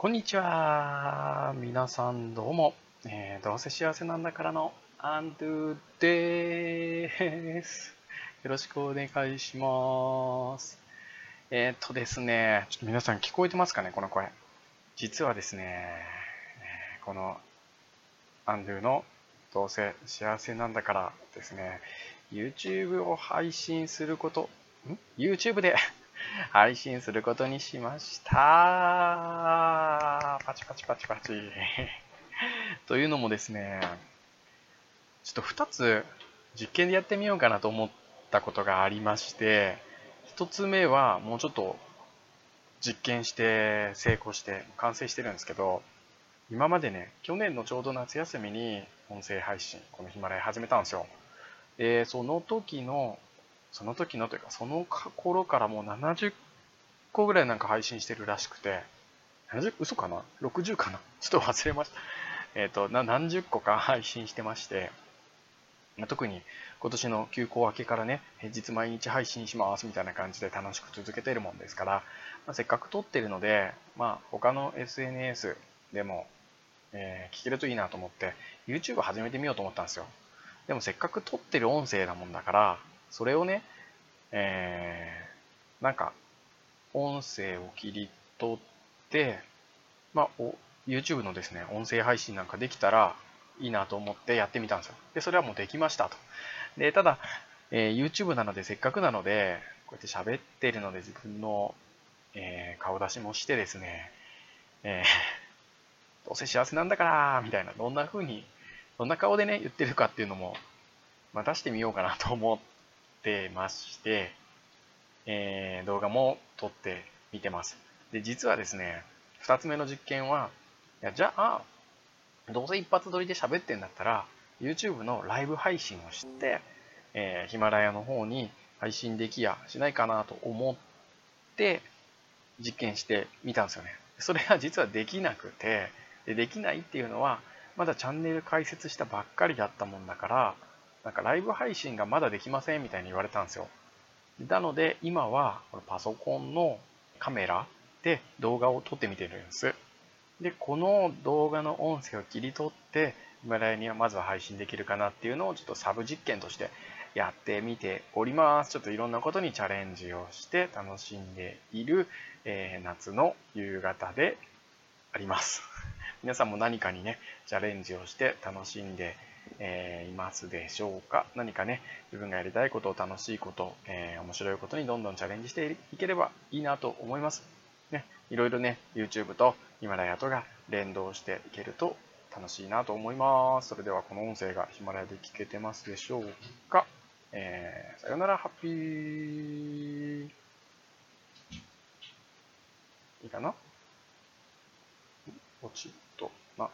こんにちは。皆さんどうも。えー、どうせ幸せなんだからのアンドゥです。よろしくお願いします。えー、っとですね、ちょっと皆さん聞こえてますかね、この声。実はですね、このアンドゥのどうせ幸せなんだからですね、YouTube を配信すること、ん ?YouTube で配信することにしました。パチパチパチパチ。というのもですね、ちょっと2つ実験でやってみようかなと思ったことがありまして、1つ目はもうちょっと実験して成功して完成してるんですけど、今までね、去年のちょうど夏休みに音声配信、このヒマラヤ始めたんですよ。で、その時のその時のというか、その頃からもう70個ぐらいなんか配信してるらしくて、70? 嘘かな ?60 かな？ちょっと忘れました。えっ、ー、と、何十個か配信してまして、特に今年の休校明けからね、平日毎日配信しますみたいな感じで楽しく続けてるもんですから、まあ、せっかく撮ってるので、まあ、他の SNS でも、えー、聞けるといいなと思って、YouTube 始めてみようと思ったんですよ。でもせっかく撮ってる音声なもんだから、それをね、えー、なんか、音声を切り取って、まあ、YouTube のですね、音声配信なんかできたらいいなと思ってやってみたんですよ。で、それはもうできましたと。で、ただ、えー、YouTube なのでせっかくなので、こうやって喋ってるので自分の、えー、顔出しもしてですね、えー、どうせ幸せなんだから、みたいな、どんな風に、どんな顔でね、言ってるかっていうのも、まあ、出してみようかなと思ってまして、えー、動画も撮ってみてます。で、実はですね、二つ目の実験は、いやじゃあ、どうせ一発撮りで喋ってんだったら、YouTube のライブ配信をして、えー、ヒマラヤの方に配信できやしないかなと思って、実験してみたんですよね。それは実はできなくて、でできないっていうのは、まだチャンネル開設したばっかりだったもんだから、なんかライブ配信がまだできませんみたいに言われたんですよ。なので今はパソコンのカメラで動画を撮ってみてるんです。で、この動画の音声を切り取って、ヒマラヤにはまずは配信できるかなっていうのをちょっとサブ実験としてやってみております。ちょっといろんなことにチャレンジをして楽しんでいる、えー、夏の夕方であります。皆さんも何かにね、チャレンジをして楽しんでえー、いますでしょうか？何かね、自分がやりたいこと、楽しいこと、えー、面白いことにどんどんチャレンジしていければいいなと思います。いろいろね、YouTube とヒマラヤとが連動していけると楽しいなと思います。それではこの音声がヒマラヤで聞けてますでしょうかえー、さよなら、ハッピー。いいかな？ポチッとな。